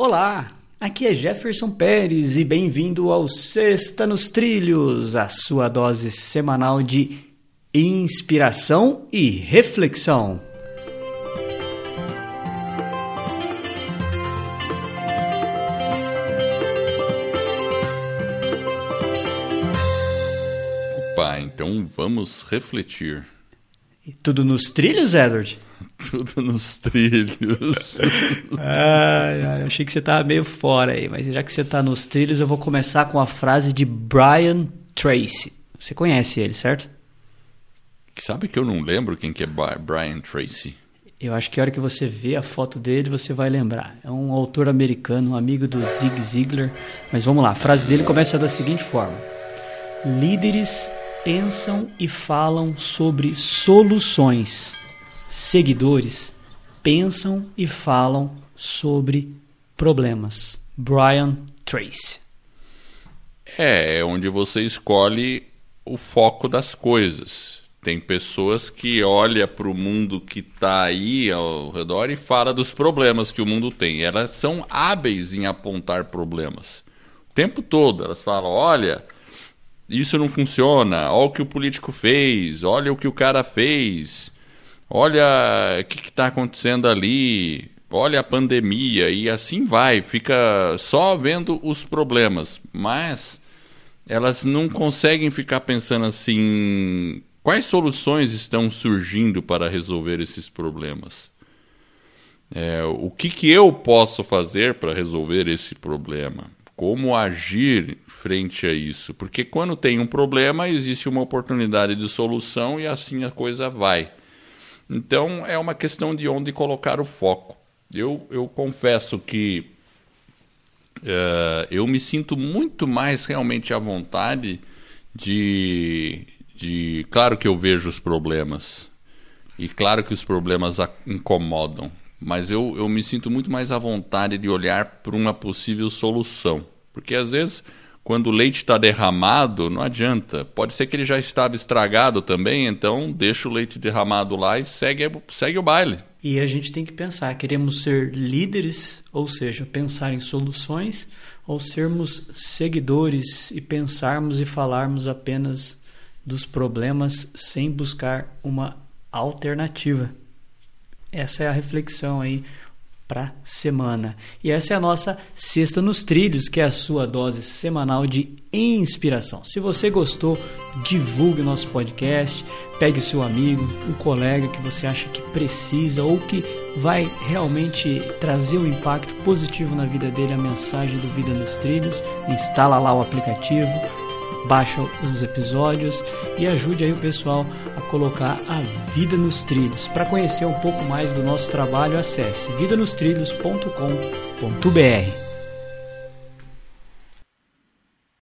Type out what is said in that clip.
Olá, aqui é Jefferson Pérez e bem-vindo ao Sexta nos Trilhos, a sua dose semanal de inspiração e reflexão. Opa, então vamos refletir. Tudo nos trilhos, Edward? Tudo nos trilhos. ai, ai, eu achei que você estava meio fora aí, mas já que você está nos trilhos, eu vou começar com a frase de Brian Tracy. Você conhece ele, certo? Sabe que eu não lembro quem que é Brian Tracy? Eu acho que a hora que você vê a foto dele, você vai lembrar. É um autor americano, um amigo do Zig Ziglar. Mas vamos lá, a frase dele começa da seguinte forma: Líderes pensam e falam sobre soluções. Seguidores pensam e falam sobre problemas. Brian Tracy. É, é onde você escolhe o foco das coisas. Tem pessoas que olham para o mundo que está aí ao redor e fala dos problemas que o mundo tem. Elas são hábeis em apontar problemas. O tempo todo elas falam: olha, isso não funciona, olha o que o político fez, olha o que o cara fez, olha o que está acontecendo ali, olha a pandemia, e assim vai, fica só vendo os problemas. Mas elas não conseguem ficar pensando assim: quais soluções estão surgindo para resolver esses problemas? É, o que, que eu posso fazer para resolver esse problema? Como agir frente a isso. Porque quando tem um problema, existe uma oportunidade de solução e assim a coisa vai. Então é uma questão de onde colocar o foco. Eu, eu confesso que uh, eu me sinto muito mais realmente à vontade de, de. Claro que eu vejo os problemas. E claro que os problemas incomodam. Mas eu, eu me sinto muito mais à vontade de olhar para uma possível solução. Porque às vezes quando o leite está derramado, não adianta. Pode ser que ele já estava estragado também, então deixa o leite derramado lá e segue, segue o baile. E a gente tem que pensar: queremos ser líderes, ou seja, pensar em soluções, ou sermos seguidores e pensarmos e falarmos apenas dos problemas sem buscar uma alternativa. Essa é a reflexão aí para semana. E essa é a nossa Sexta nos Trilhos, que é a sua dose semanal de inspiração. Se você gostou, divulgue o nosso podcast, pegue o seu amigo, um colega que você acha que precisa ou que vai realmente trazer um impacto positivo na vida dele, a mensagem do Vida nos Trilhos. Instala lá o aplicativo, baixa os episódios e ajude aí o pessoal a colocar a vida nos trilhos. Para conhecer um pouco mais do nosso trabalho, acesse vidanostrilhos.com.br.